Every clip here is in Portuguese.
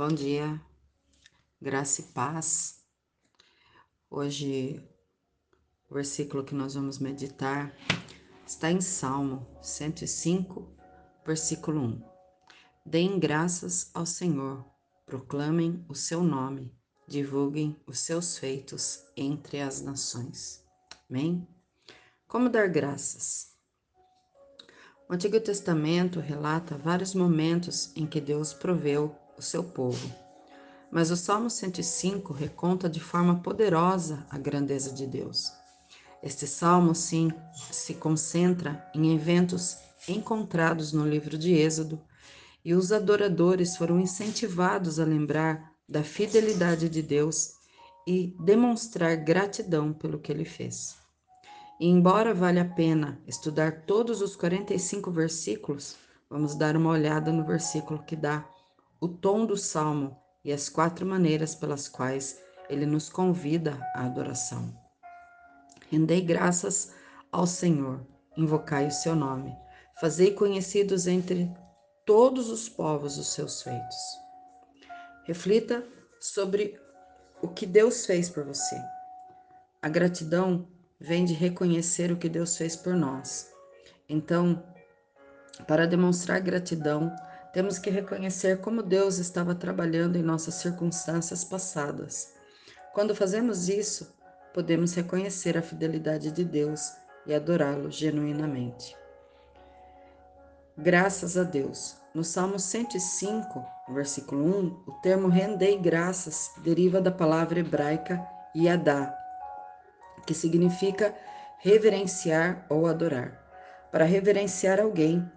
Bom dia, graça e paz. Hoje, o versículo que nós vamos meditar está em Salmo 105, versículo 1. Deem graças ao Senhor, proclamem o seu nome, divulguem os seus feitos entre as nações. Amém? Como dar graças? O Antigo Testamento relata vários momentos em que Deus proveu o seu povo. Mas o Salmo 105 reconta de forma poderosa a grandeza de Deus. Este salmo, sim, se concentra em eventos encontrados no livro de Êxodo, e os adoradores foram incentivados a lembrar da fidelidade de Deus e demonstrar gratidão pelo que ele fez. E embora valha a pena estudar todos os 45 versículos, vamos dar uma olhada no versículo que dá o tom do salmo e as quatro maneiras pelas quais ele nos convida à adoração. Rendei graças ao Senhor, invocai o seu nome, fazei conhecidos entre todos os povos os seus feitos. Reflita sobre o que Deus fez por você. A gratidão vem de reconhecer o que Deus fez por nós. Então, para demonstrar gratidão, temos que reconhecer como Deus estava trabalhando em nossas circunstâncias passadas. Quando fazemos isso, podemos reconhecer a fidelidade de Deus e adorá-lo genuinamente. Graças a Deus. No Salmo 105, versículo 1, o termo rendei graças deriva da palavra hebraica yadá, que significa reverenciar ou adorar. Para reverenciar alguém,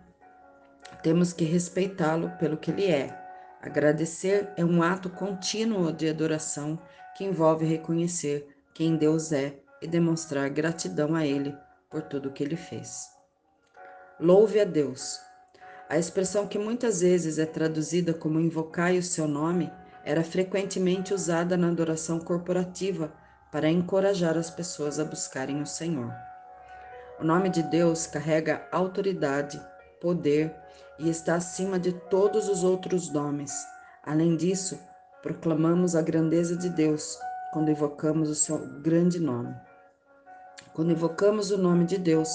temos que respeitá-lo pelo que ele é. Agradecer é um ato contínuo de adoração que envolve reconhecer quem Deus é e demonstrar gratidão a Ele por tudo que Ele fez. Louve a Deus. A expressão que muitas vezes é traduzida como invocai o seu nome era frequentemente usada na adoração corporativa para encorajar as pessoas a buscarem o Senhor. O nome de Deus carrega autoridade, poder e está acima de todos os outros nomes. Além disso, proclamamos a grandeza de Deus quando invocamos o seu grande nome. Quando invocamos o nome de Deus,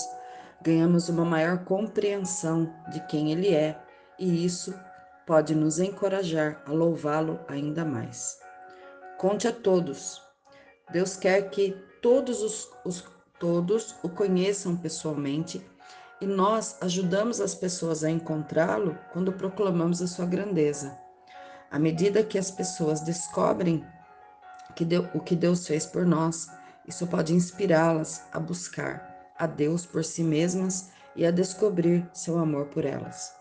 ganhamos uma maior compreensão de quem Ele é, e isso pode nos encorajar a louvá-lo ainda mais. Conte a todos. Deus quer que todos os, os todos o conheçam pessoalmente e nós ajudamos as pessoas a encontrá-lo quando proclamamos a sua grandeza. À medida que as pessoas descobrem que o que Deus fez por nós, isso pode inspirá-las a buscar a Deus por si mesmas e a descobrir seu amor por elas.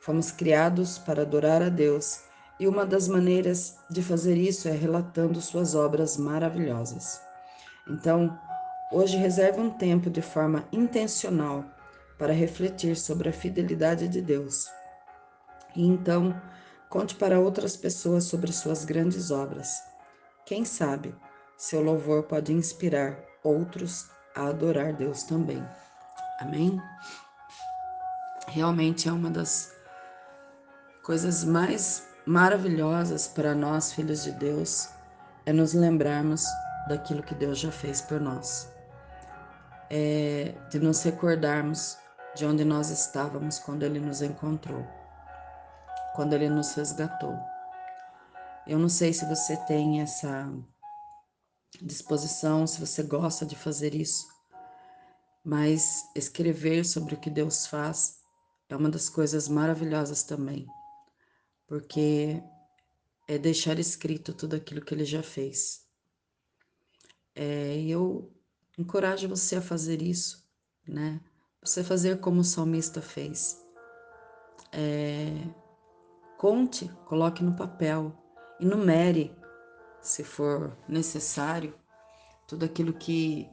Fomos criados para adorar a Deus e uma das maneiras de fazer isso é relatando suas obras maravilhosas. Então, hoje reserve um tempo de forma intencional para refletir sobre a fidelidade de Deus. E então, conte para outras pessoas sobre suas grandes obras. Quem sabe, seu louvor pode inspirar outros a adorar Deus também. Amém? Realmente é uma das coisas mais maravilhosas para nós, filhos de Deus, é nos lembrarmos daquilo que Deus já fez por nós. É de nos recordarmos de onde nós estávamos quando Ele nos encontrou, quando Ele nos resgatou. Eu não sei se você tem essa disposição, se você gosta de fazer isso, mas escrever sobre o que Deus faz é uma das coisas maravilhosas também, porque é deixar escrito tudo aquilo que Ele já fez. É, eu encorajo você a fazer isso, né? Você fazer como o salmista fez. É, conte, coloque no papel, enumere, se for necessário, tudo aquilo que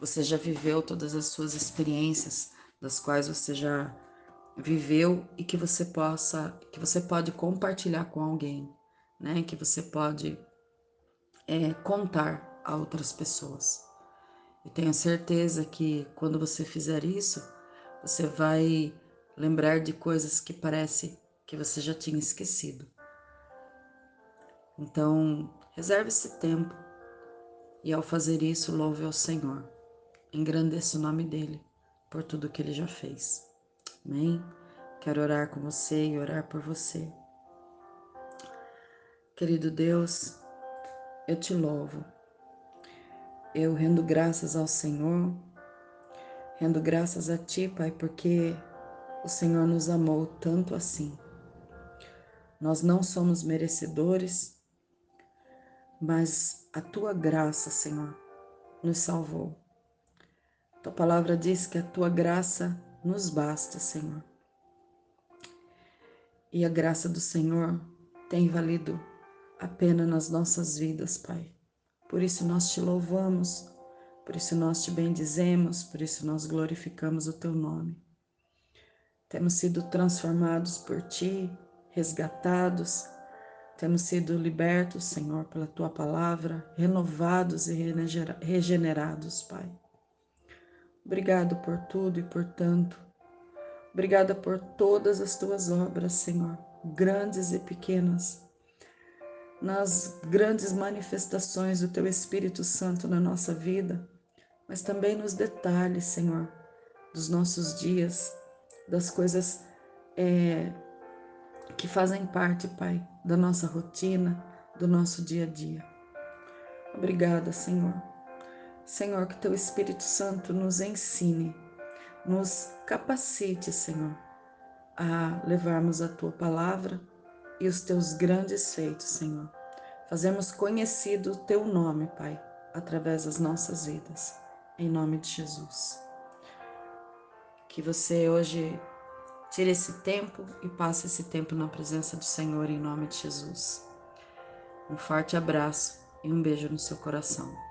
você já viveu, todas as suas experiências, das quais você já viveu e que você possa, que você pode compartilhar com alguém, né? Que você pode é, contar a outras pessoas. Eu tenho certeza que quando você fizer isso, você vai lembrar de coisas que parece que você já tinha esquecido. Então, reserve esse tempo e ao fazer isso, louve ao Senhor. Engrandeça o nome dele por tudo que ele já fez. Amém? Quero orar com você e orar por você. Querido Deus, eu te louvo. Eu rendo graças ao Senhor, rendo graças a Ti, Pai, porque o Senhor nos amou tanto assim. Nós não somos merecedores, mas a Tua graça, Senhor, nos salvou. Tua palavra diz que a Tua graça nos basta, Senhor. E a graça do Senhor tem valido a pena nas nossas vidas, Pai. Por isso nós te louvamos, por isso nós te bendizemos, por isso nós glorificamos o teu nome. Temos sido transformados por ti, resgatados, temos sido libertos, Senhor, pela tua palavra, renovados e regenerados, Pai. Obrigado por tudo e por tanto. Obrigada por todas as tuas obras, Senhor, grandes e pequenas nas grandes manifestações do Teu Espírito Santo na nossa vida, mas também nos detalhes, Senhor, dos nossos dias, das coisas é, que fazem parte, Pai, da nossa rotina, do nosso dia a dia. Obrigada, Senhor. Senhor, que Teu Espírito Santo nos ensine, nos capacite, Senhor, a levarmos a Tua palavra e os teus grandes feitos, Senhor. Fazemos conhecido o teu nome, Pai, através das nossas vidas, em nome de Jesus. Que você hoje tire esse tempo e passe esse tempo na presença do Senhor, em nome de Jesus. Um forte abraço e um beijo no seu coração.